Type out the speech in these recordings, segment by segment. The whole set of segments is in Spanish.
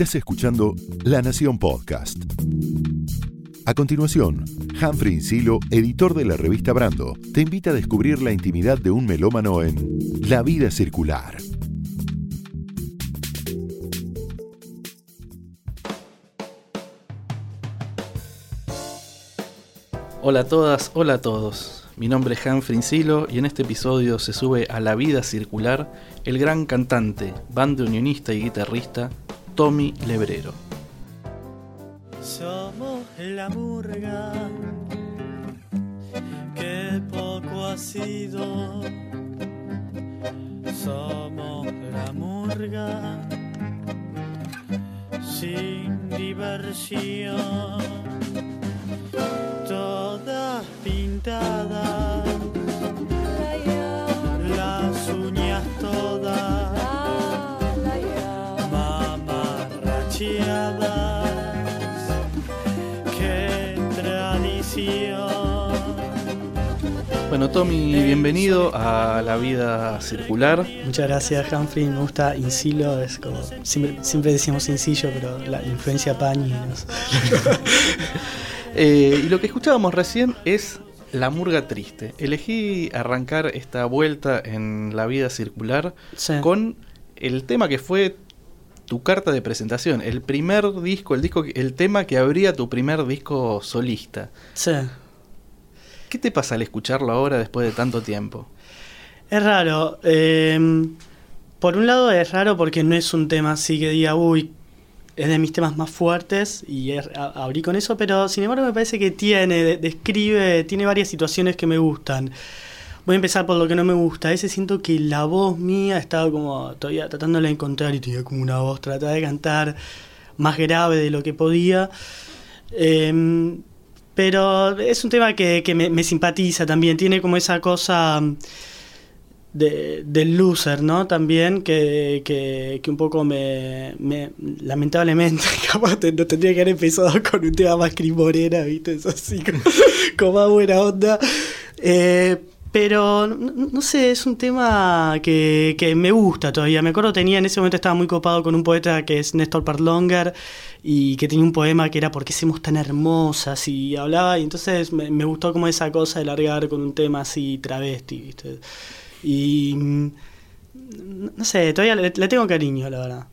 Estás escuchando La Nación Podcast. A continuación, Humphrey Insilo, editor de la revista Brando, te invita a descubrir la intimidad de un melómano en La vida circular. Hola a todas, hola a todos. Mi nombre es Humphrey Insilo y en este episodio se sube a La vida circular el gran cantante, bandoneonista y guitarrista Tommy Lebrero. Somos la murga que poco ha sido. Somos la murga sin diversión. Todas pintadas, Bueno, Tommy, bienvenido a La vida circular. Muchas gracias, Humphrey. Me gusta Insilo, es como. Siempre, siempre decimos Incillo, pero la influencia Pañi. no sé. Eh, y lo que escuchábamos recién es La Murga Triste. Elegí arrancar esta vuelta en La vida circular Sí. con el tema que fue tu carta de presentación, el primer disco, el disco, el tema que abría tu primer disco solista. Sí. ¿Qué te pasa al escucharlo ahora después de tanto tiempo? Es raro. eh, por un lado es raro porque no es un tema así que diga, uy, es de mis temas más fuertes y abrí con eso, pero sin embargo me parece que tiene, de- describe, tiene varias situaciones que me gustan. Voy a empezar por lo que no me gusta. Veces siento que la voz mía estaba como todavía tratándola de encontrar y tenía como una voz, trataba de cantar más grave de lo que podía. Eh, pero es un tema que, me, simpatiza también. Tiene como esa cosa de, del loser, ¿no? También que, que, un poco me, me- Lamentablemente, no tendría que haber empezado con un tema más Cris Morena, ¿viste? Es así, como más buena onda. Eh, pero no, sé, es un tema que, que me gusta todavía. Me acuerdo tenía en ese momento estaba muy copado con un poeta que es Néstor Perlonger y que tenía un poema que era ¿Por qué somos tan hermosas? y hablaba y entonces me, me gustó como esa cosa de largar con un tema así travesti, ¿viste? Y no sé, todavía le, le tengo cariño, la verdad.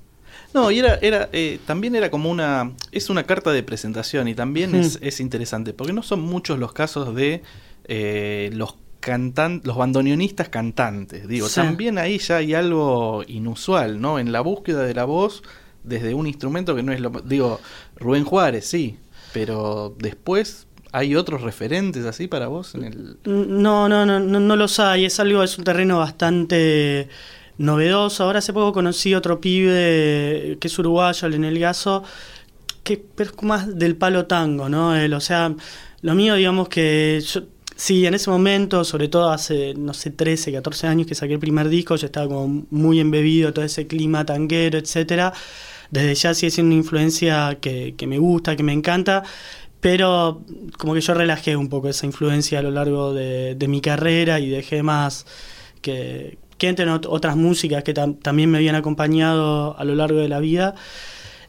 No, y era, era eh, también era como una, es una carta de presentación y también Hmm. es, es interesante, porque no son muchos los casos de eh, los cantan, los bandoneonistas cantantes, digo, Sí. también ahí ya hay algo inusual, ¿no? En la búsqueda de la voz desde un instrumento que no es lo, digo, Rubén Juárez, sí, pero después hay otros referentes así para vos en el No, no, no, no, no los hay. Es algo, es un terreno bastante novedoso. Ahora hace poco conocí otro pibe que es uruguayo, el Gaso, que pero es más del palo tango, ¿no? Él, o sea, lo mío, digamos que yo, sí, en ese momento, sobre todo hace, no sé, 13, 14 años que saqué el primer disco, yo estaba como muy embebido todo ese clima tanguero, etcétera. Desde ya sigue siendo una influencia que, me gusta, que me encanta, pero como que yo relajé un poco esa influencia a lo largo de, mi carrera y dejé más que, que otras músicas que tam- también me habían acompañado a lo largo de la vida.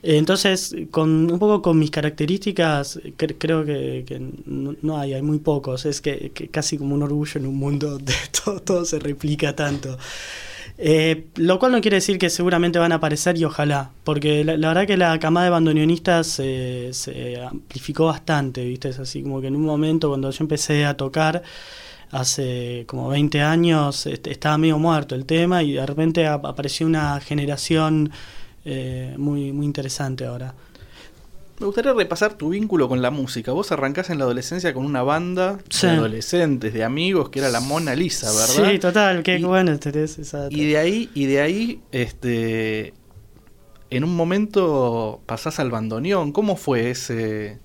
Eh, Entonces, con un poco con mis características, cre- creo que, que no, hay, hay muy pocos. Es que, casi como un orgullo en un mundo donde todo, todo se replica tanto. Eh, lo cual no quiere decir que seguramente van a aparecer y ojalá, porque la, verdad que la camada de bandoneonistas se, se amplificó bastante, ¿viste? Es así como que en un momento cuando yo empecé a tocar, hace como 20 años, estaba medio muerto el tema y de repente ap- apareció una generación eh, muy, muy interesante ahora. Me gustaría repasar tu vínculo con la música. Vos arrancás en la adolescencia con una banda Sí. de adolescentes, de amigos, que era la Mona Lisa, ¿verdad? Sí, total, qué Y- bueno tenés esa data. Y de ahí, y de ahí, este, en un momento pasás al bandoneón. ¿Cómo fue ese,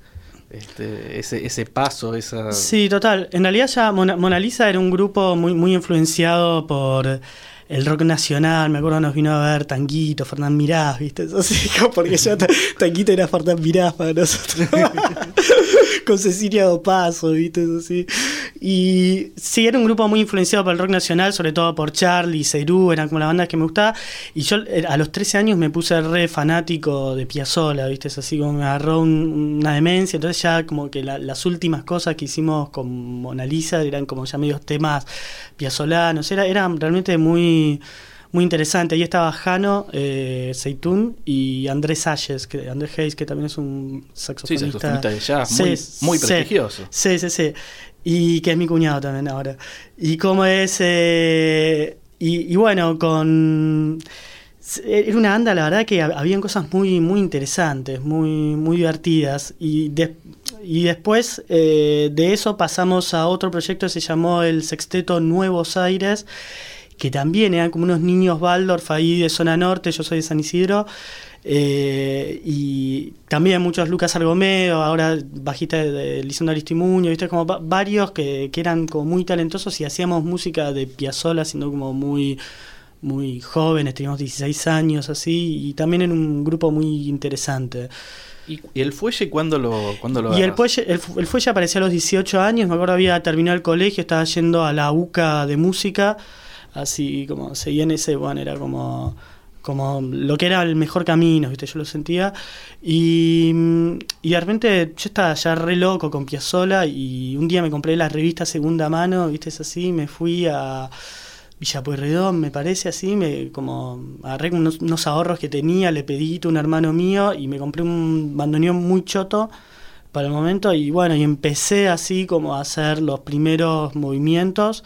este, ese, ese paso, esa? Sí, total. En realidad ya Mona, Mona Lisa era un grupo muy, muy influenciado por el rock nacional. Me acuerdo nos vino a ver Tanguito, Fernán Mirás, ¿viste? Como porque ya Ta- Tanguito era Fernán Mirás para nosotros. Con Cecilia Dopazo, ¿viste? Eso sí. Y sí, era un grupo muy influenciado por el rock nacional, sobre todo por Charlie, Cerú, eran como las bandas que me gustaba. Y yo eh, a los 13 años me puse re fanático de Piazzolla, ¿viste? Es así como me agarró un- una demencia. Entonces ya como que la- las últimas cosas que hicimos con Mona Lisa eran como ya medios temas piazzolanos. Era, eran realmente muy muy interesante. Ahí estaba Jano eh, Seitún y Andrés Hayes, que, Andrés Hayes, que también es un Sí, saxofonista. saxofonista de jazz, muy, Sí, muy sí. prestigioso. Sí, sí, sí. Y que es mi cuñado también ahora. Y como es... eh, y, y bueno, con... Era una banda, la verdad, que hab- habían cosas muy, muy interesantes, muy, muy divertidas. Y, de- y después eh, de eso pasamos a otro proyecto que se llamó el Sexteto Nuevos Aires, que también eran como unos niños Waldorf ahí de zona norte, yo soy de San Isidro. eh, y también muchos Lucas Argomeo, ahora bajista de, de Lisandro Aristimuño, viste como va- varios que, que eran como muy talentosos y hacíamos música de Piazzolla, siendo como muy muy jóvenes, teníamos 16 años así, y también en un grupo muy interesante. ¿Y, el fuelle cuándo lo, cuándo lo Y el fuelle, el, el fuelle apareció a los 18 años, me acuerdo había terminado el colegio, estaba yendo a la UCA de música, así como seguía en ese, bueno, era como, como lo que era el mejor camino, ¿viste? yo lo sentía. Y, y de repente yo estaba ya re loco con Piazzola y un día me compré la revista segunda mano, ¿viste? Es así, me fui a... Villa Pueyrredón, me parece así, me como agarré unos, unos ahorros que tenía, le pedí a un hermano mío y me compré un bandoneón muy choto para el momento y bueno, y empecé así como a hacer los primeros movimientos.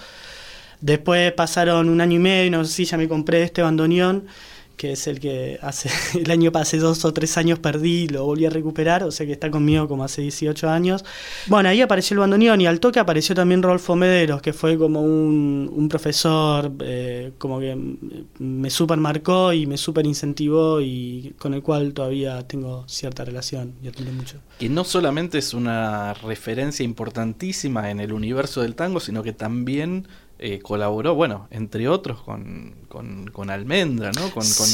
Después pasaron un año y medio, no sé si ya me compré este bandoneón, que es el que hace el año hace dos o tres años perdí, lo volví a recuperar, o sea que está conmigo como hace 18 años. Bueno, ahí apareció el bandoneón y al toque apareció también Rolfo Mederos, que fue como un, un profesor eh, como que me super marcó y me super incentivó y con el cual todavía tengo cierta relación y admiro mucho. Que no solamente es una referencia importantísima en el universo del tango, sino que también eh, colaboró, bueno, entre otros, con, con, con Almendra, ¿no? Con, con,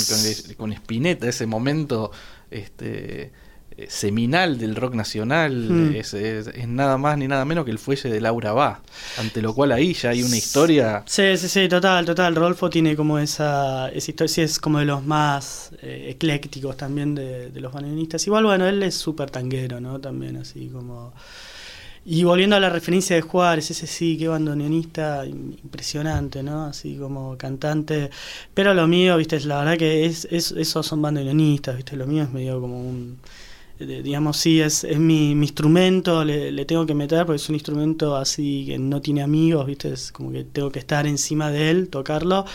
con, Spinetta, ese momento este, eh, seminal del rock nacional, Mm. es, es- es nada más ni nada menos que el fuelle de Laura Va, ante lo cual ahí ya hay una historia... Sí, sí, sí, total, total. Rolfo tiene como esa, esa historia, sí, es como de los más eh, eclécticos también de, de los bandoneonistas. Igual, bueno, él es súper tanguero, ¿no? También así como... Y volviendo a la referencia de Juárez, ese sí, qué bandoneonista im- impresionante, ¿no? Así como cantante. Pero lo mío, viste, la verdad que es, es, esos son bandoneonistas, viste, lo mío es medio como un... eh, digamos, sí, es, es mi, instrumento, le, tengo que meter porque es un instrumento así que no tiene amigos, viste, como que tengo que estar encima de él, tocarlo.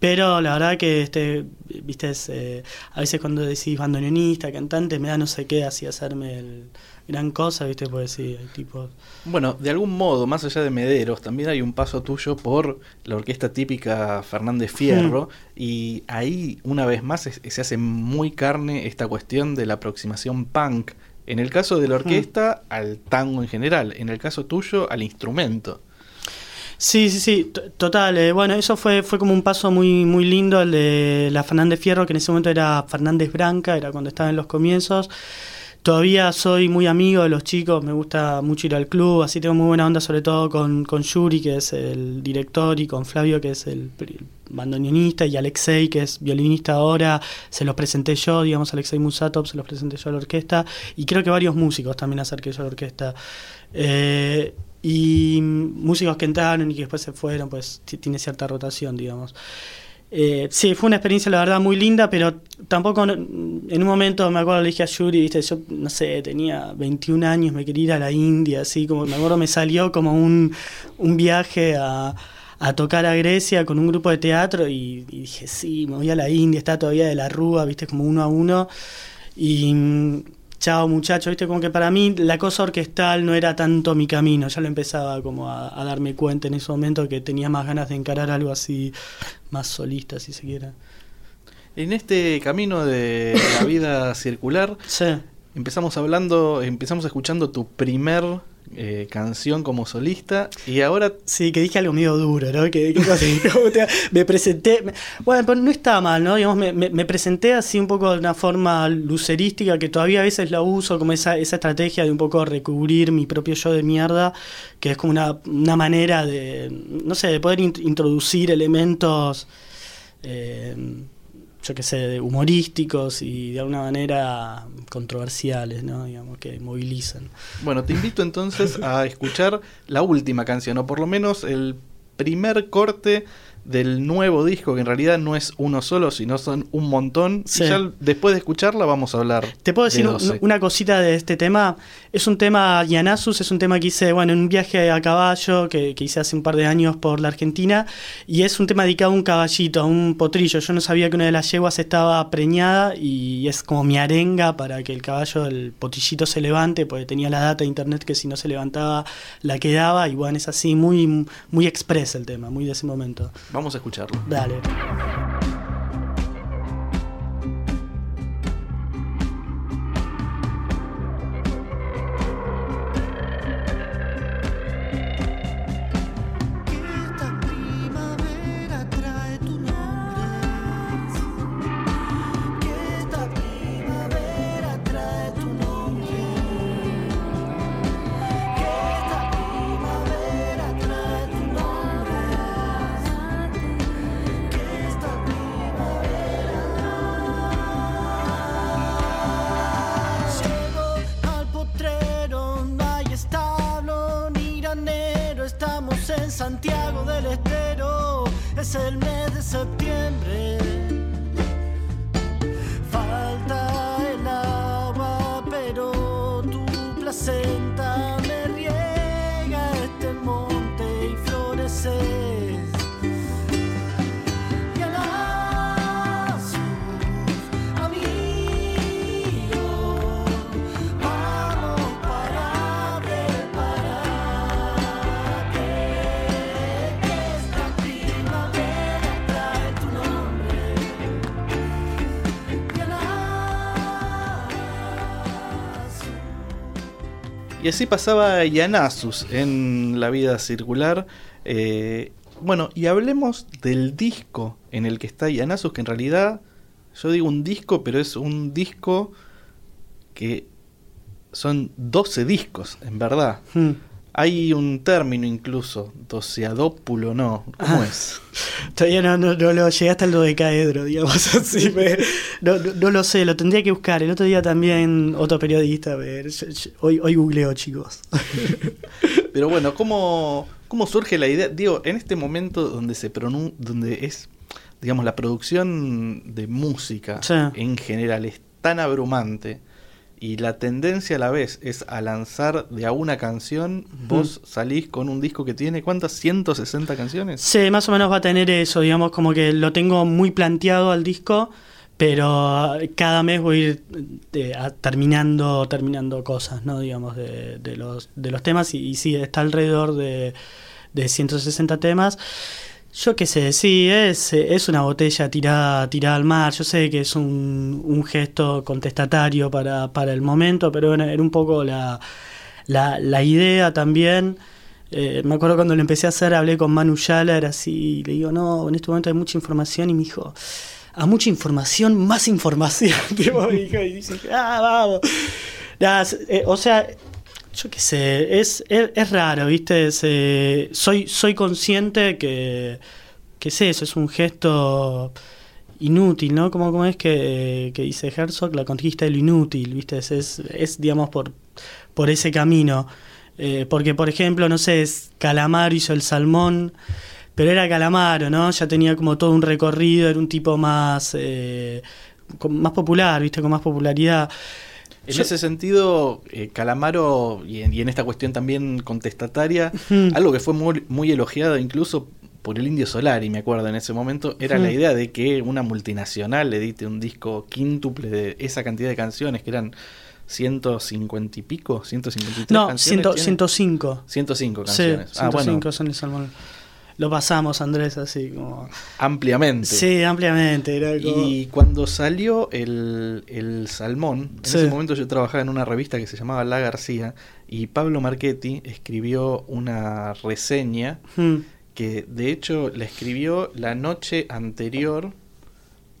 Pero la verdad que, este, viste, eh, a veces cuando decís bandoneonista, cantante, me da no sé qué, así hacerme el gran cosa, viste, pues sí, hay tipos... Bueno, de algún modo, más allá de Mederos, también hay un paso tuyo por la orquesta típica Fernández Fierro, y ahí, una vez más, es- se hace muy carne esta cuestión de la aproximación punk. En el caso de la orquesta, al tango en general, en el caso tuyo, al instrumento. Sí, sí, sí, total. eh, bueno, eso fue, fue como un paso muy, muy lindo, el de la Fernández Fierro, que en ese momento era Fernández Branca, era cuando estaba en los comienzos. Todavía soy muy amigo de los chicos, me gusta mucho ir al club, así tengo muy buena onda, sobre todo con, con Yuri, que es el director, y con Flavio, que es el, pri- bandoneonista, y Alexei, que es violinista ahora, se los presenté yo, digamos, Alexei Musatov, se los presenté yo a la orquesta, y creo que varios músicos también acerqué yo a la orquesta. Eh, y músicos que entraron y que después se fueron, pues ti- tiene cierta rotación, digamos. Eh, sí, fue una experiencia la verdad muy linda, pero tampoco en un momento me acuerdo le dije a Yuri, viste, yo no sé, tenía 21 años, me quería ir a la India, así como me acuerdo me salió como un, un viaje a, a tocar a Grecia con un grupo de teatro y, dije, sí, me voy a la India, está todavía de la Rúa, viste, como uno a uno. Y chao muchacho, viste, como que para mí la cosa orquestal no era tanto mi camino, ya lo empezaba como a, a darme cuenta en ese momento que tenía más ganas de encarar algo así, más solista, si se quiere. En este camino de la vida circular, Sí, empezamos hablando, empezamos escuchando tu primer eh, canción como solista y ahora Sí, que dije algo medio duro, ¿no? Que, que me presenté. bueno, pero no está mal, ¿no? Digamos, me, presenté así un poco de una forma lucerística que todavía a veces la uso como esa, esa estrategia de un poco recubrir mi propio yo de mierda, que es como una, una manera de, no sé, de poder int- introducir elementos. eh, yo qué sé, humorísticos y de alguna manera controversiales, ¿no? Digamos, que movilizan. Bueno, te invito entonces a escuchar la última canción, o por lo menos el primer corte del nuevo disco, que en realidad no es uno solo, sino son un montón. Sí. Y ya después de escucharla vamos a hablar. Te puedo decir de un- 12. una cosita de este tema. Es un tema, Yanasus, es un tema que hice, bueno, en un viaje a caballo que, que hice hace un par de años por la Argentina. Y es un tema dedicado a un caballito, a un potrillo. Yo no sabía que una de las yeguas estaba preñada y es como mi arenga para que el caballo, el potillito se levante, porque tenía la data de internet que si no se levantaba la quedaba. Y bueno, es así, muy, muy express el tema, muy de ese momento. Vamos a escucharlo. Dale. Es el mes de septiembre. Y así pasaba Yanasus en la vida circular. Eh, bueno, y hablemos del disco en el que está Yanasus, que en realidad yo digo un disco, pero es un disco que son 12 discos, en verdad. Hmm. Hay un término incluso, doceadópulo, ¿no? ¿Cómo Ah. es? Todavía no, no, no lo llegué hasta el dodecaedro, digamos así. me- no, no, no lo sé, lo tendría que buscar. El otro día también otro periodista, yo- yo- hoy, hoy googleo, chicos. Pero bueno, ¿cómo, ¿cómo surge la idea? Digo, en este momento donde se pronun donde es, digamos, la producción de música Sí. en general es tan abrumante y la tendencia a la vez es a lanzar de a una canción, vos salís con un disco que tiene, ¿cuántas? 160 canciones. Sí, más o menos va a tener eso, digamos, como que lo tengo muy planteado al disco, pero cada mes voy a ir eh, a- terminando, terminando cosas, ¿no? Digamos, de, de los, de los temas, y, y sí, está alrededor de, de 160 temas. Yo qué sé, sí, es, es una botella tirada, tirada al mar. Yo sé que es un, un gesto contestatario para, para el momento, pero bueno, era un poco la, la, la idea también. Eh, me acuerdo cuando lo empecé a hacer, hablé con Manu Yala, era así, y le digo, no, en este momento hay mucha información, y me dijo, a mucha información, más información. Y dice, ah, vamos. Eh, o sea, yo qué sé, es, es, es raro, ¿viste? Soy, soy consciente que, que es eso, es un gesto inútil, ¿no? Como, como es que, que dice Herzog, la conquista de lo inútil, ¿viste? Es, es, digamos, por, por ese camino. Eh, porque, por ejemplo, no sé, Calamaro hizo el salmón, pero era Calamaro, ¿no? Ya tenía como todo un recorrido, era un tipo más, eh, más popular, ¿viste? Con más popularidad. En Yo- ese sentido, eh, Calamaro, y en, y en esta cuestión también contestataria, algo que fue muy, muy elogiado incluso por el Indio Solari, me acuerdo en ese momento, era la idea de que una multinacional edite un disco quíntuple de esa cantidad de canciones, que eran 150 y pico, 153 No, canciones. 100, ¿tiene? 105. 105 Sí, canciones. ah, 105 bueno. son el salmón. Lo pasamos, Andrés, así como... Ampliamente. Sí, ampliamente. Era como- Y cuando salió el, el Salmón, en Sí. ese momento yo trabajaba en una revista que se llamaba La García y Pablo Marchetti escribió una reseña Mm, que de hecho la escribió la noche anterior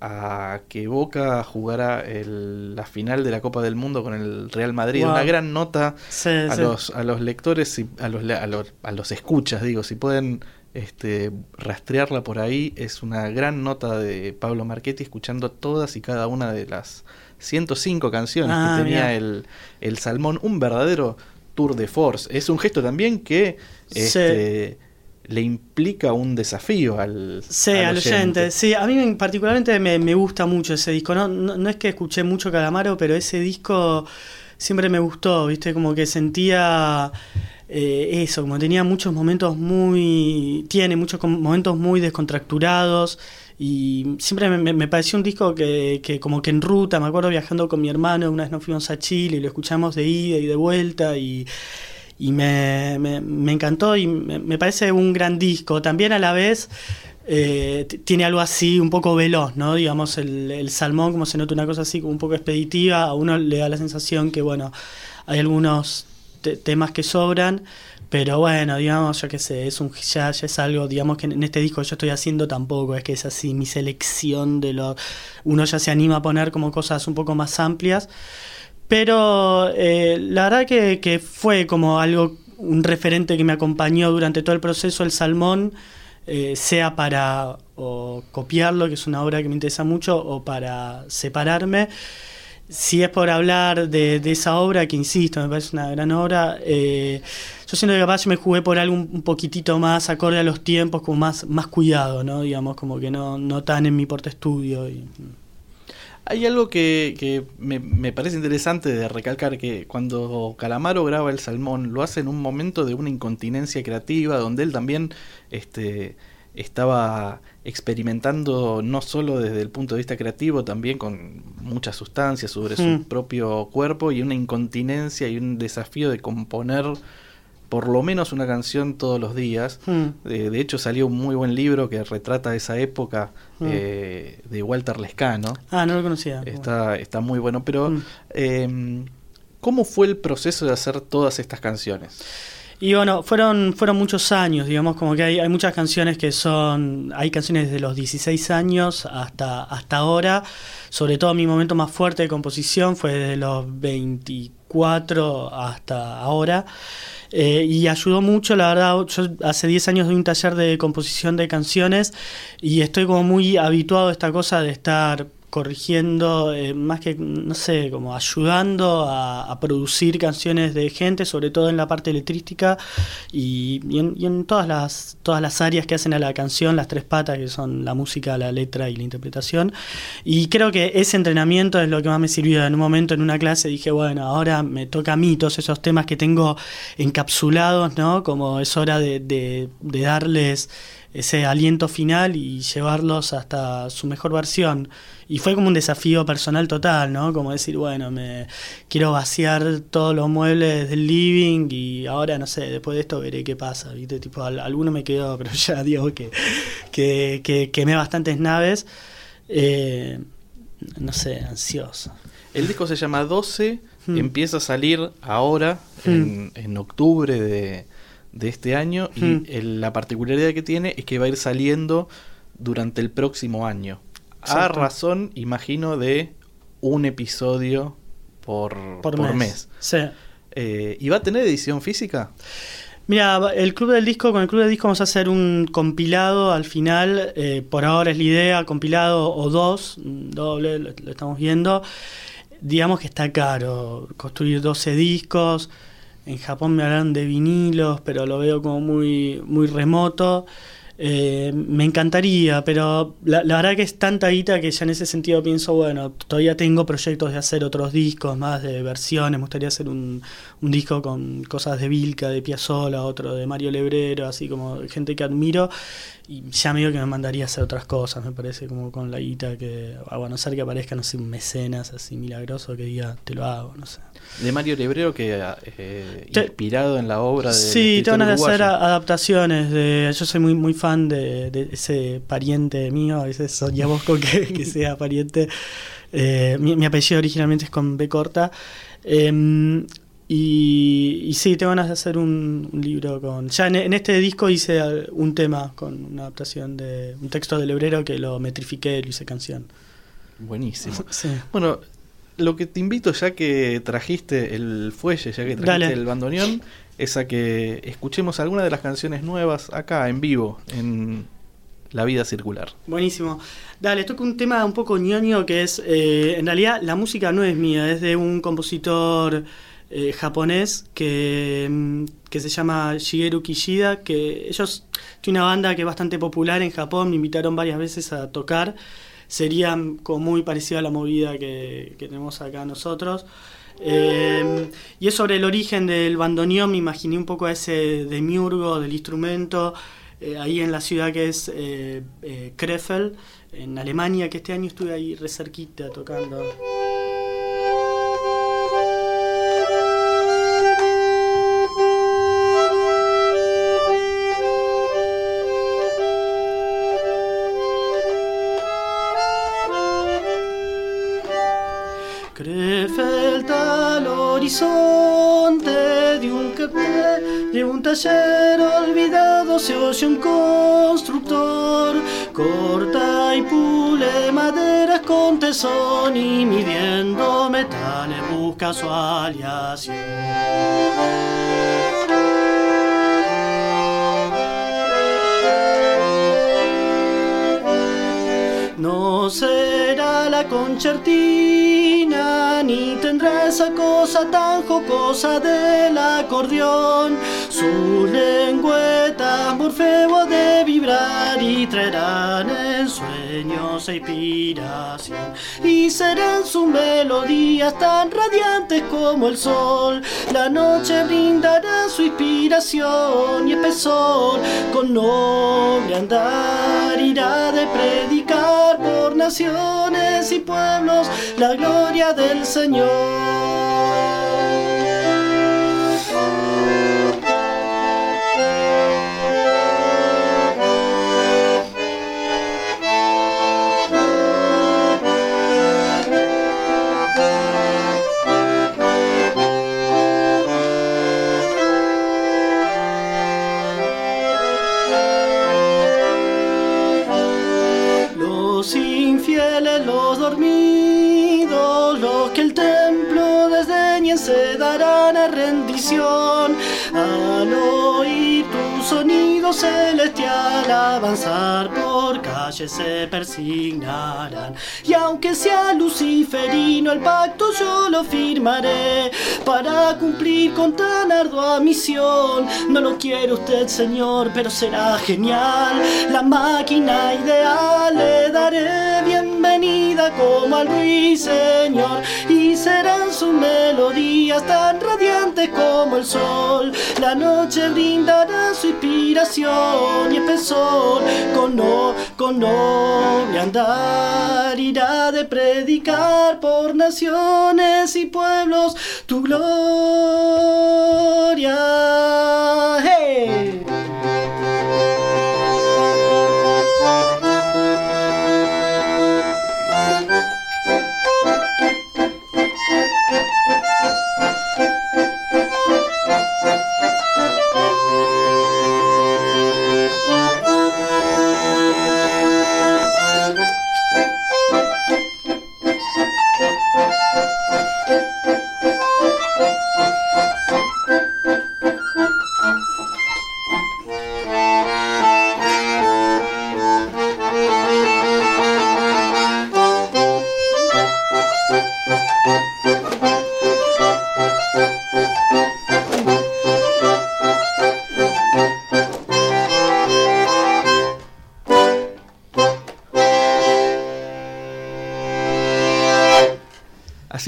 a que Boca jugara el- la final de la Copa del Mundo con el Real Madrid. Wow. Una gran nota sí, a sí. los, a los lectores, y a los, a, los, a los escuchas, digo, si pueden este, rastrearla por ahí, es una gran nota de Pablo Marchetti escuchando todas y cada una de las 105 canciones Ah, que tenía mirá. el, el Salmón, un verdadero tour de force. Es un gesto también que Sí. este, le implica un desafío al, Sí, al oyente. Sí, a mí me- particularmente me, me gusta mucho ese disco. No, no, no es que escuché mucho Calamaro, pero ese disco siempre me gustó, ¿viste? Como que sentía eh, eso, como tenía muchos momentos muy. Tiene muchos momentos muy descontracturados. Y siempre me, me- me pareció un disco que, que como que en ruta, me acuerdo viajando con mi hermano, una vez nos fuimos a Chile y lo escuchamos de ida y de vuelta y, y me, me- me encantó y me, me parece un gran disco. También a la vez eh, tiene algo así un poco veloz, ¿no? Digamos, el, salmón, como se nota una cosa así como un poco expeditiva, a uno le da la sensación que, bueno, hay algunos te- temas que sobran. Pero bueno, digamos, yo qué sé, es un ya, es algo, digamos que en este disco yo estoy haciendo tampoco es que es así mi selección de lo uno ya se anima a poner como cosas un poco más amplias. Pero eh, la verdad que fue como algo, un referente que me acompañó durante todo el proceso, el Salmón, eh, sea para o copiarlo, que es una obra que me interesa mucho, o para separarme. Si es por hablar de, esa obra, que insisto, me parece una gran obra, eh, yo siento que capaz yo me jugué por algo un, poquitito más acorde a los tiempos, como más, más cuidado, ¿no? Digamos, como que no, no tan en mi porte estudio. Hay algo que, que me, me parece interesante de recalcar que cuando Calamaro graba El Salmón lo hace en un momento de una incontinencia creativa donde él también este, estaba experimentando no solo desde el punto de vista creativo, también con muchas sustancias sobre su Mm. propio cuerpo y una incontinencia y un desafío de componer por lo menos una canción todos los días. Mm. De, de hecho salió un muy buen libro que retrata esa época Mm. eh, de Walter Lescano. Ah, no lo conocía. Está, está muy bueno, pero Mm. eh, ¿cómo fue el proceso de hacer todas estas canciones? Y bueno, fueron, fueron muchos años, digamos, como que hay, hay muchas canciones que son, hay canciones desde los 16 años hasta, hasta ahora, sobre todo mi momento más fuerte de composición fue desde los 24 hasta ahora. Eh, y ayudó mucho, la verdad, yo hace 10 años doy un taller de composición de canciones y estoy como muy habituado a esta cosa de estar corrigiendo, eh, más que, no sé, como ayudando a, a producir canciones de gente, sobre todo en la parte letrística y, y en, y en todas, las, todas las áreas que hacen a la canción, las tres patas que son la música, la letra y la interpretación. Y creo que ese entrenamiento es lo que más me sirvió. En un momento en una clase dije, bueno, ahora me toca a mí todos esos temas que tengo encapsulados, ¿no? Como es hora de, de darles ese aliento final y llevarlos hasta su mejor versión. Y fue como un desafío personal total, ¿no? Como decir, bueno, me quiero vaciar todos los muebles del living y ahora, no sé, después de esto veré qué pasa, ¿viste? Tipo, al- alguno me quedó, pero ya digo que, que, que quemé bastantes naves. Eh, no sé, ansioso. El disco se llama 12, Mm. empieza a salir ahora, en, en octubre de, de este año, y Mm. el- la particularidad que tiene es que va a ir saliendo durante el próximo año. A razón, imagino, de un episodio por, Por, por mes. mes. Sí. Eh, ¿Y va a tener edición física? Mira, el Club del Disco, con el Club del Disco vamos a hacer un compilado al final, eh, por ahora es la idea, compilado o dos, doble, lo, lo estamos viendo. Digamos que está caro construir 12 discos, en Japón me hablaron de vinilos, pero lo veo como muy, muy remoto. Eh, me encantaría, pero la, la verdad que es tanta guita que ya en ese sentido pienso, bueno, todavía tengo proyectos de hacer otros discos, más de versiones, me gustaría hacer un, un disco con cosas de Vilca, de Piazzolla, otro de Mario Lebrero, así como gente que admiro, y ya me digo que me mandaría a hacer otras cosas, me parece como con la guita que, a no ser que aparezca, no sé, un mecenas así milagroso que diga, te lo hago, no sé. De Mario Lebrero, que eh, Te- inspirado en la obra de. Sí, te van a hacer adaptaciones. De, yo soy muy muy fan de, de ese pariente mío, a veces soñamos con que, que sea pariente. Eh, mi, mi apellido originalmente es con B corta. Em, y, y sí, te van a hacer un, un libro con... Ya en, en este disco hice un tema con una adaptación de un texto del hebrero que lo metrifiqué y lo hice canción. Buenísimo. Sí. Bueno, lo que te invito, ya que trajiste el fuelle, ya que trajiste Dale. el bandoneón, es a que escuchemos alguna de las canciones nuevas acá en vivo, en La Vida Circular. Buenísimo. Dale, toco un tema un poco ñoño que es, eh, en realidad la música no es mía, es de un compositor eh, japonés que, mm, que se llama Shigeru Kishida, que ellos tienen una banda que es bastante popular en Japón, me invitaron varias veces a tocar, sería como muy parecido a la movida que, tenemos acá nosotros. Eh, y es sobre el origen del bandoneón, me imaginé un poco ese demiurgo del instrumento, eh, ahí en la ciudad que es eh, eh, en Alemania, que este año estuve ahí re cerquita tocando. De un taller olvidado se oye un constructor corta y pule maderas con tesón y midiendo metales busca su aleación. No será la concertina, ni tendrá esa cosa tan jocosa del acordeón. Sus lengüetas morfeo de vibrar y traerán en sueños e inspiración. Y serán sus melodías tan radiantes como el sol. La noche brindará su inspiración y espesor. Con noble andar irá de predicar naciones y pueblos la gloria del Señor. Celestial avanzar por calles se persignarán. Y aunque sea luciferino el pacto yo lo firmaré para cumplir con tan ardua misión. No lo quiere usted, señor, pero será genial. La máquina ideal le daré como al ruiseñor y serán sus melodías tan radiantes como el sol. La noche brindará su inspiración y espesor con no, con noble andar irá de predicar por naciones y pueblos tu gloria.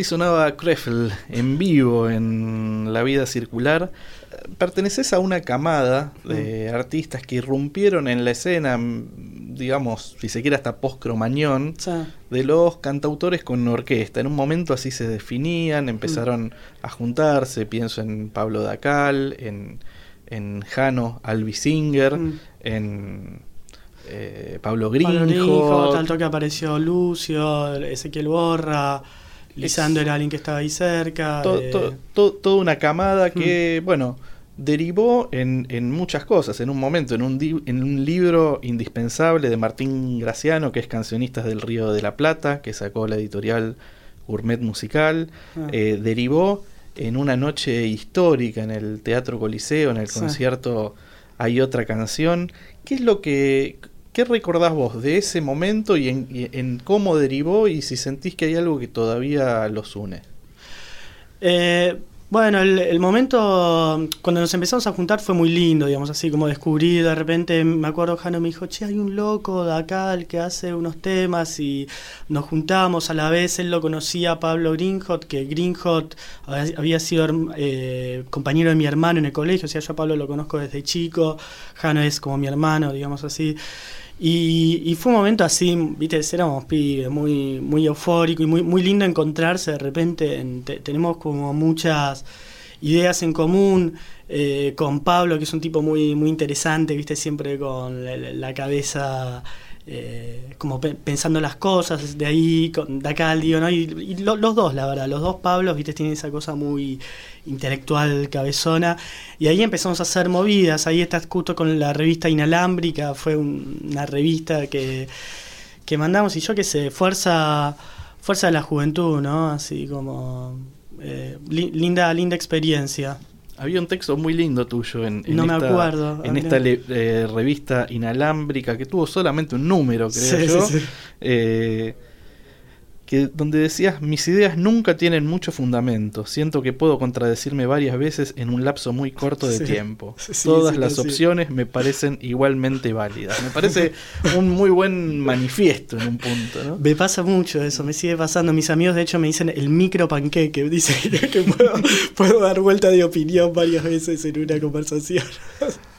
Así sonaba Krefeld en vivo en La Vida Circular. Perteneces a una camada de artistas que irrumpieron en la escena mm, digamos, si se quiere hasta post-cromañón, Sí. de los cantautores con orquesta. En un momento así se definían, empezaron a juntarse, pienso en Pablo Dacal, en, en Jano Alvisinger, Mm. en eh, Pablo Pablo Grinjo, Grinjo. tanto que apareció Lucio, Ezequiel Borra, Lisandro era alguien que estaba ahí cerca. to- eh, to- to- toda una camada Mm. que, bueno, derivó en, en muchas cosas. En un momento, en un, di- en un libro indispensable de Martín Graciano, que es Cancionistas del Río de la Plata, que sacó la editorial Gourmet Musical, Ah. eh, derivó en una noche histórica en el Teatro Coliseo, en el Sí. concierto Hay otra canción. ¿Qué es lo que... ¿Qué recordás vos de ese momento y en, y en cómo derivó y si sentís que hay algo que todavía los une? Eh, bueno, el, momento cuando nos empezamos a juntar fue muy lindo, digamos, así como descubrí de repente, me acuerdo Jano me dijo, che, hay un loco de acá el que hace unos temas y nos juntamos, a la vez él lo conocía Pablo Greenhot, que Greenhot había sido eh, compañero de mi hermano en el colegio, o sea, yo a Pablo lo conozco desde chico, Jano es como mi hermano, digamos así. Y, fue un momento así, viste, éramos pibes, muy, muy eufórico y muy, muy lindo encontrarse de repente. en- te- tenemos como muchas ideas en común eh, con Pablo, que es un tipo muy, muy interesante, viste, siempre con la cabeza eh, como pe- pensando las cosas, de ahí, de acá al digo, ¿no? Y, lo- los dos, la verdad, los dos Pablos, viste, tienen esa cosa muy intelectual, cabezona. Y ahí empezamos a hacer movidas. Ahí estás justo con la revista Inalámbrica, fue un- una revista que, que mandamos, y yo qué sé, fuerza, fuerza de la juventud, ¿no? Así como eh, li- linda, linda experiencia. Había un texto muy lindo tuyo en, en No me esta, acuerdo, en habría- esta le- eh, revista inalámbrica que tuvo solamente un número, creo Sí, yo. sí, sí. eh, que donde decías mis ideas nunca tienen mucho fundamento. Siento que puedo contradecirme varias veces en un lapso muy corto de Sí. tiempo. Sí, Todas sí, las opciones me parecen igualmente válidas. Me parece un muy buen manifiesto en un punto, ¿no? Me pasa mucho eso, me sigue pasando. Mis amigos, de hecho, me dicen el micro panqueque. Dicen que, que puedo, puedo dar vuelta de opinión varias veces en una conversación.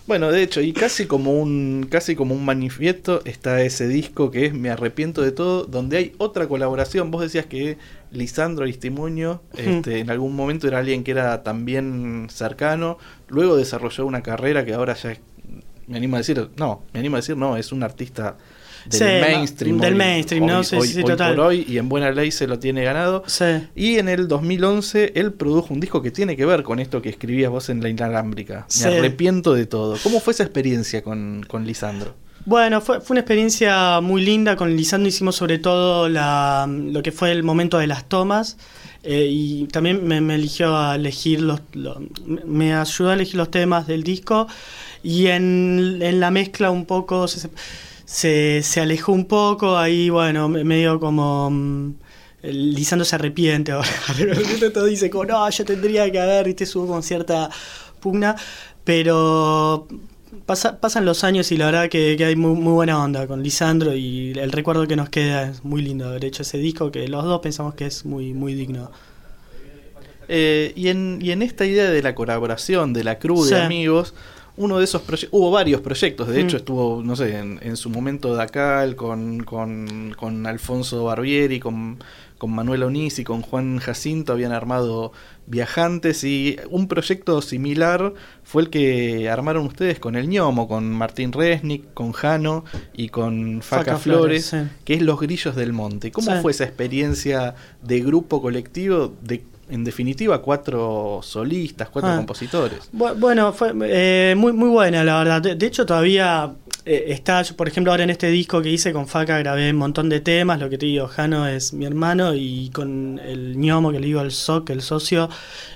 Bueno, de hecho, y casi como un casi como un manifiesto está ese disco que es Me arrepiento de todo, donde hay otra colaboración. Vos decías que Lisandro Aristimuño este, en algún momento era alguien que era también cercano, luego desarrolló una carrera que ahora ya es, me animo a decir, no, me animo a decir, no, es un artista del Sí, mainstream. del hoy- mainstream, ¿no? Sí, hoy- sí, hoy total. por hoy, y en buena ley se lo tiene ganado. Sí. Y en el 2011 él produjo un disco que tiene que ver con esto que escribías vos en la inalámbrica. Sí. Me arrepiento de todo. ¿Cómo fue esa experiencia con, con Lisandro? Bueno, fue, fue una experiencia muy linda. Con Lisandro hicimos sobre todo la, lo que fue el momento de las tomas. eh, y también me, me eligió a elegir los, lo- me ayudó a elegir los temas del disco. Y en, en la mezcla un poco se, se, se alejó un poco. Ahí, bueno, me- medio como. mm, el Lisandro se arrepiente ahora. todo dice como, no, yo tendría que haber, y te subo con cierta pugna. Pero pasa- pasan los años y la verdad que, que hay muy, muy buena onda con Lisandro y el recuerdo que nos queda es muy lindo haber hecho ese disco que los dos pensamos que es muy, muy digno. Eh, y, en, y en esta idea de la colaboración, de la crew Sí. de amigos, uno de esos proyectos, hubo varios proyectos, de hecho Mm. estuvo, no sé, en, en su momento Dacal, con, con, con Alfonso Barbieri, con, con Manuel Onís y con Juan Jacinto habían armado Viajantes y un proyecto similar fue el que armaron ustedes con el ñomo, con Martín Resnick, con Jano y con Faca, Faca Flores, Flores, sí. que es Los Grillos del Monte. ¿Cómo Sí. fue esa experiencia de grupo colectivo de en definitiva cuatro solistas, cuatro Ah. compositores. Bu- Bueno, fue eh, muy, muy buena, la verdad. De, de hecho, todavía eh, está, yo, por ejemplo, ahora en este disco que hice con Faca grabé un montón de temas. Lo que te digo, Jano es mi hermano y con el ñomo, que le digo el SOC, el socio,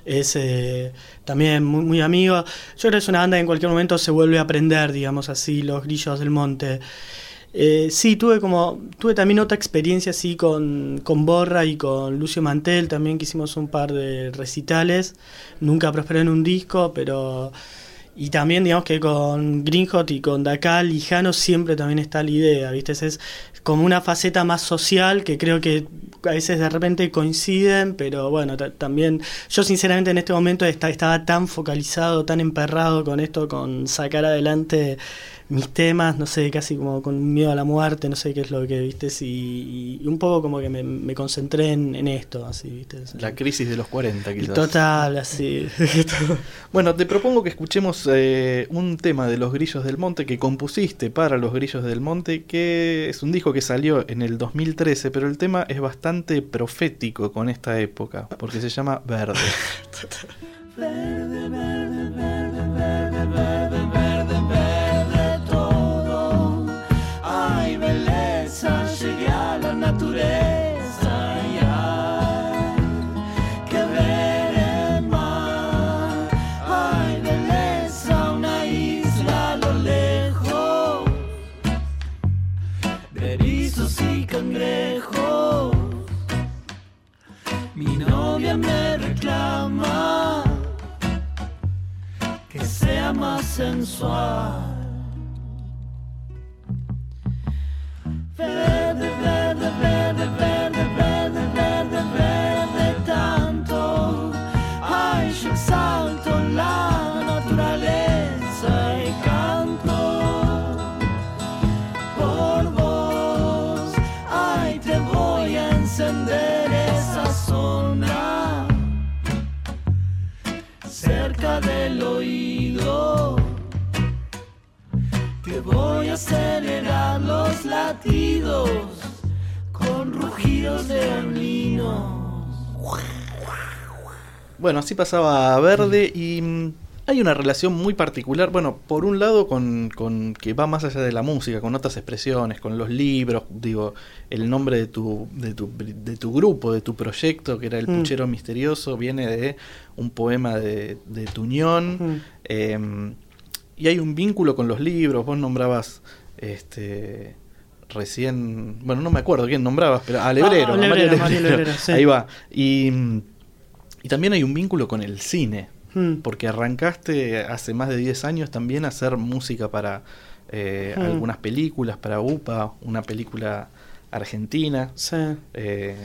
es eh, también muy, muy amigo. Yo creo que es una banda que en cualquier momento se vuelve a aprender, digamos así, los grillos del monte. Eh, sí, tuve como tuve también otra experiencia así con, con Borra y con Lucio Mantel también que hicimos un par de recitales. Nunca prosperó en un disco, pero y también digamos que con Greenhot y con Dacal y Jano siempre también está la idea, ¿viste? Es, como una faceta más social que creo que a veces de repente coinciden, pero bueno, ta- también yo sinceramente en este momento esta- estaba tan focalizado, tan emperrado con esto, con sacar adelante mis temas, no sé, casi como con miedo a la muerte, no sé qué es lo que, viste, y, y un poco como que me, me concentré en, en esto, así, viste. La crisis de los 40, quizás. Total, así. bueno, te propongo que escuchemos eh, un tema de Los Grillos del Monte que compusiste para Los Grillos del Monte, que es un disco que salió en el 2013, pero el tema es bastante profético con esta época, porque se llama Verde. Verde, verde, verde, verde, verde, verde, sea más sensual. Verde, con rugidos de. Bueno, así pasaba a Verde y mm, hay una relación muy particular, bueno, por un lado con, con que va más allá de la música, con otras expresiones, con los libros, digo, el nombre de tu, de tu, de tu grupo, de tu proyecto, que era El Mm. Puchero Misterioso, viene de un poema de, de Tuñón, Mm. eh, y hay un vínculo con los libros, vos nombrabas, este... Recién, bueno, no me acuerdo quién nombrabas, pero a Lebrero, Ah, a Mario Lebrero, Mario Lebrero. Lebrero, sí. ahí va. Y, y también hay un vínculo con el cine, Mm. porque arrancaste hace más de 10 años también a hacer música para eh, Mm. algunas películas, para UPA, una película argentina, Sí. eh,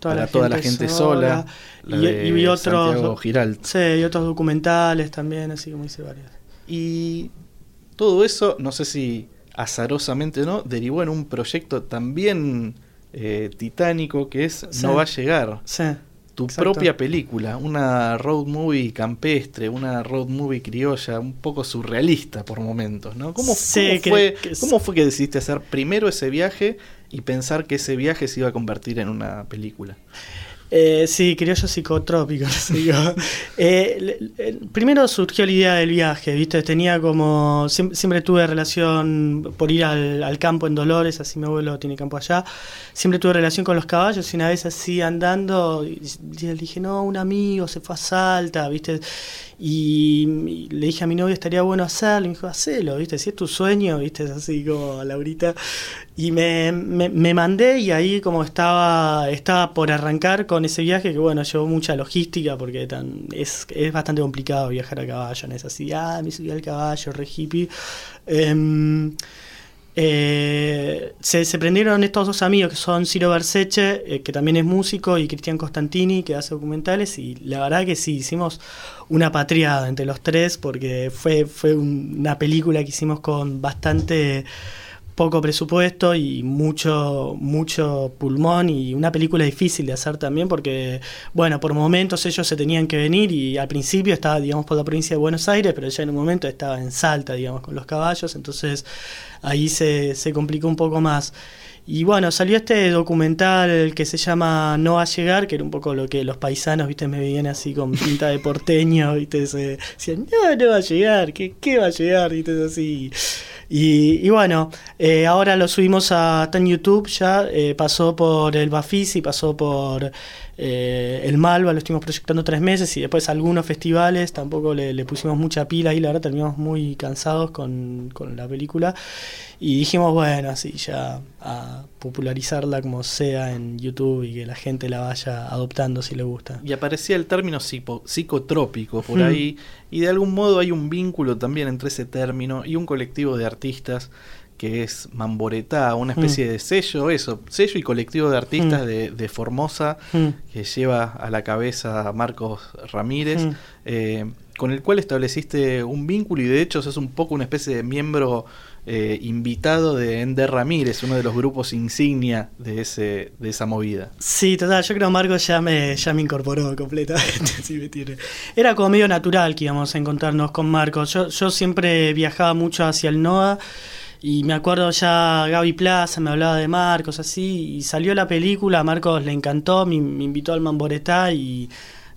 Toda para la toda la gente sola. sola, la Y- otros-. Sí, y otros documentales también, así como hice varios. Y todo eso, no sé si azarosamente no, derivó en un proyecto también eh, titánico que es Sí. No va a llegar. Sí. tu Exacto. propia película, una road movie campestre, una road movie criolla, un poco surrealista por momentos, ¿no? ¿Cómo, Sí, cómo que- fue, que ¿Cómo fue que decidiste hacer primero ese viaje y pensar que ese viaje se iba a convertir en una película? Eh, sí, criollo psicotrópico. no sé yo. Eh, primero surgió la idea del viaje, ¿viste? Tenía como. Siempre, siempre tuve relación por ir al, campo en Dolores, así mi abuelo tiene campo allá. Siempre tuve relación con los caballos y una vez así andando, y- dije, no, un amigo se fue a Salta, ¿viste? Y, le dije a mi novia, estaría bueno hacerlo. Y me dijo, hacelo, ¿viste? Si es tu sueño, ¿viste? Es así como Laurita. Y me, me, me mandé y ahí como estaba, estaba por arrancar con ese viaje, que bueno, llevó mucha logística porque es, es bastante complicado viajar a caballo, no es así, ah, me subí al caballo, re hippie. Em, eh, se, se prendieron estos dos amigos que son Ciro Berseche, eh, que también es músico, y Cristian Costantini, que hace documentales, y la verdad que sí, hicimos una patriada entre los tres, porque fue, fue un- una película que hicimos con bastante poco presupuesto y mucho mucho pulmón y una película difícil de hacer también porque bueno por momentos ellos se tenían que venir y al principio estaba digamos por la provincia de Buenos Aires pero ya en un momento estaba en Salta digamos con los caballos entonces ahí se, se complicó un poco más y bueno, salió este documental que se llama No va a llegar, que era un poco lo que los paisanos, viste, me veían así con pinta de porteño, viste, se decían, no, no va a llegar, ¿qué, qué va a llegar? Viste, así. Y, y bueno, eh, ahora lo subimos a, en YouTube ya, eh, pasó por el Bafisi, pasó por eh, el Malva, lo estuvimos proyectando tres meses y después algunos festivales, tampoco le, le pusimos mucha pila y la verdad terminamos muy cansados con, con la película y dijimos, bueno, así ya a popularizarla como sea en YouTube y que la gente la vaya adoptando si le gusta. Y aparecía el término psico- psicotrópico por Mm. ahí, y de algún modo hay un vínculo también entre ese término y un colectivo de artistas que es Mamboretá, una especie de sello, eso, sello y colectivo de artistas Mm. de, de Formosa, Mm. que lleva a la cabeza a Marcos Ramírez, Mm. eh, con el cual estableciste un vínculo y de hecho sos un poco una especie de miembro eh, invitado de Ender Ramírez, uno de los grupos insignia de, ese, de esa movida. Sí, total, yo creo que Marcos ya me, ya me incorporó completamente. sí, me tiene. Era como medio natural que íbamos a encontrarnos con Marcos. Yo, yo siempre viajaba mucho hacia el NOA y me acuerdo ya Gaby Plaza me hablaba de Marcos, así, y salió la película, a Marcos le encantó, me, me invitó al Mamboretá y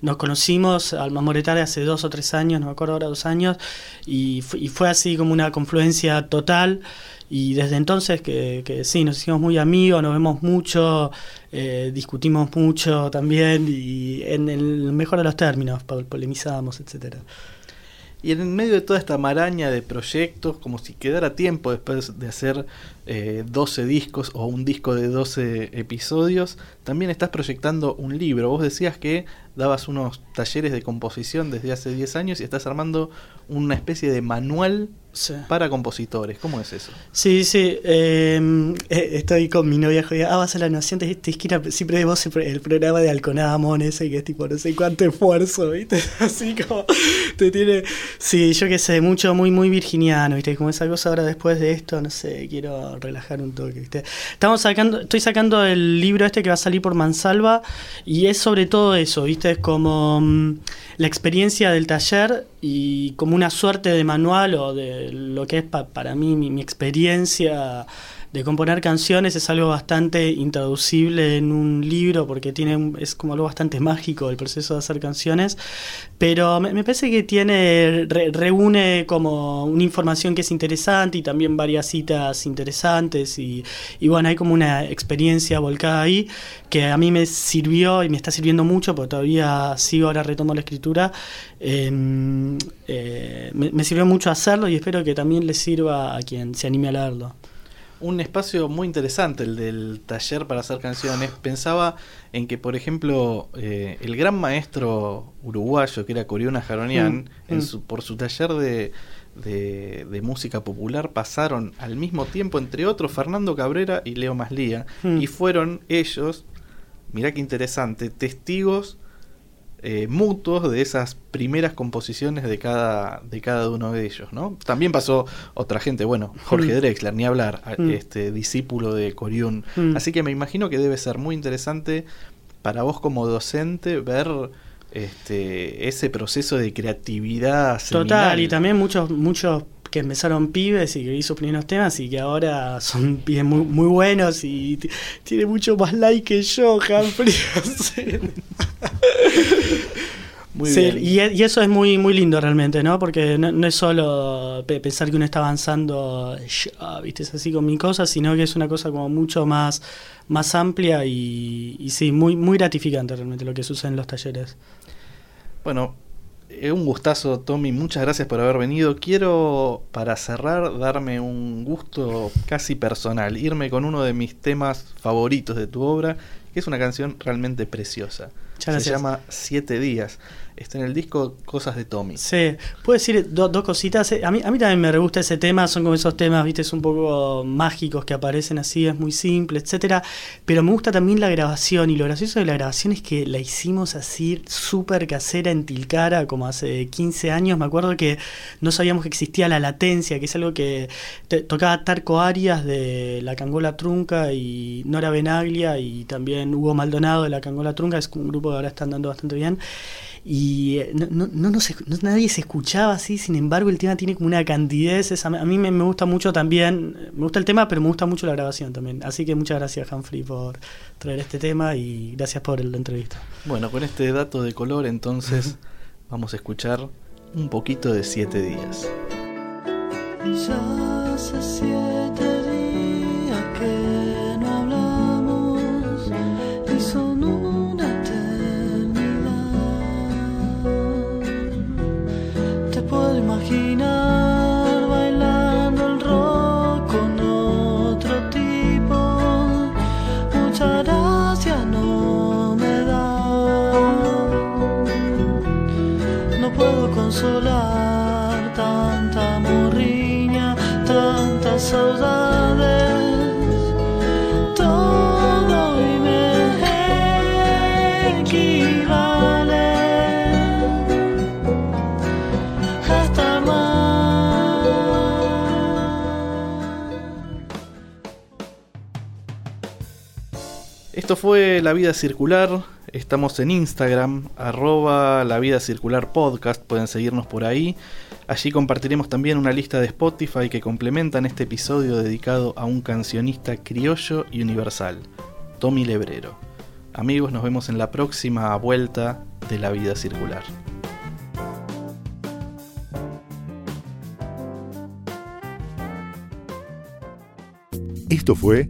nos conocimos al Mamboretá de hace dos o tres años, no me acuerdo ahora, dos años, y, fu- y fue así como una confluencia total. Y desde entonces que, sí, nos hicimos muy amigos, nos vemos mucho, eh, discutimos mucho también y en el mejor de los términos, po- polemizamos, etcétera. Y en medio de toda esta maraña de proyectos, como si quedara tiempo después de hacer eh, 12 discos o un disco de 12 episodios, también estás proyectando un libro. Vos decías que dabas unos talleres de composición desde hace 10 años y estás armando una especie de manual Sí. para compositores. ¿Cómo es eso? Sí, sí. eh, eh, estoy con mi novia. Joder, ah, vas a la nación. Te, te esquina, siempre vemos el, pro- el programa de Alconamon ese que es tipo no sé cuánto esfuerzo, ¿viste? Así como te tiene. Sí, yo qué sé, mucho, muy, muy virginiano, ¿viste? Como esa cosa ahora después de esto, no sé, quiero relajar un toque, ¿viste? Estamos sacando, estoy sacando el libro este que va a salir por Mansalva y es sobre todo eso, ¿viste? Es como mm, la experiencia del taller y como una suerte de manual o de lo que es pa- para mí mi, mi experiencia de componer canciones es algo bastante intraducible en un libro porque tiene es como algo bastante mágico el proceso de hacer canciones pero me, parece que tiene re- reúne como una información que es interesante y también varias citas interesantes y, y bueno hay como una experiencia volcada ahí que a mí me sirvió y me está sirviendo mucho porque todavía sigo ahora retomo la escritura eh, eh, me, me sirvió mucho hacerlo y espero que también le sirva a quien se anime a leerlo Un espacio muy interesante el del taller para hacer canciones. Pensaba en que, por ejemplo, eh, el gran maestro uruguayo que era Coriona Jaronian, Mm, en mm. su- por su taller de, de- de música popular pasaron al mismo tiempo, entre otros, Fernando Cabrera y Leo Maslía, Mm. y fueron ellos, mirá qué interesante, testigos eh, mutuos de esas primeras composiciones de cada, de cada uno de ellos, ¿no? También pasó otra gente, bueno, Jorge Mm. Drexler, ni hablar, a- Mm. este discípulo de Coriún. Mm. Así que me imagino que debe ser muy interesante para vos como docente ver este ese proceso de creatividad Total, seminal. y también muchos, muchos que empezaron pibes y que sus primeros temas y que ahora son pibes muy, muy buenos y tiene mucho más like que yo, Humphrey. Muy Sí, bien. y, e- y eso es muy muy lindo realmente, ¿no? Porque no, no es solo pe- pensar que uno está avanzando, viste, es así con mi cosa, sino que es una cosa como mucho más, más amplia y, y sí, muy, muy gratificante realmente lo que sucede en los talleres. Bueno, un gustazo, Tommy. Muchas gracias por haber venido. Quiero, para cerrar, darme un gusto casi personal. Irme con uno de mis temas favoritos de tu obra, que es una canción realmente preciosa. Muchas Se gracias. llama Siete Días. Está en el disco Cosas de Tommy. Sí, puedo decir do- dos cositas. Eh, A mí, también me gusta ese tema, son como esos temas, viste, es un poco mágicos que aparecen así, es muy simple, etcétera. Pero me gusta también la grabación, y lo gracioso de la grabación es que la hicimos así súper casera en Tilcara, como hace 15 años. Me acuerdo que no sabíamos que existía la latencia, que es algo que te- tocaba Tarco Arias de la Cangola Trunca y Nora Benaglia, y también Hugo Maldonado de la Cangola Trunca, es un grupo que ahora está andando bastante bien. Y eh, no, no, no, nos esc- no- nadie se escuchaba así, sin embargo el tema tiene como una candidez, esa- a mí me, me gusta mucho también, me gusta el tema, pero me gusta mucho la grabación también. Así que muchas gracias Humphrey por traer este tema y gracias por la entrevista. Bueno, con este dato de color, entonces vamos a escuchar un poquito de Siete Días. Ya hace siete No puedo consolar tanta morriña, tantas saudades. Esto fue La Vida Circular. Estamos en Instagram, arroba La Vida Circular Podcast. Pueden seguirnos por ahí. Allí compartiremos también una lista de Spotify que complementan este episodio dedicado a un cancionista criollo y universal, Tommy Lebrero. Amigos, nos vemos en la próxima vuelta de La Vida Circular. Esto fue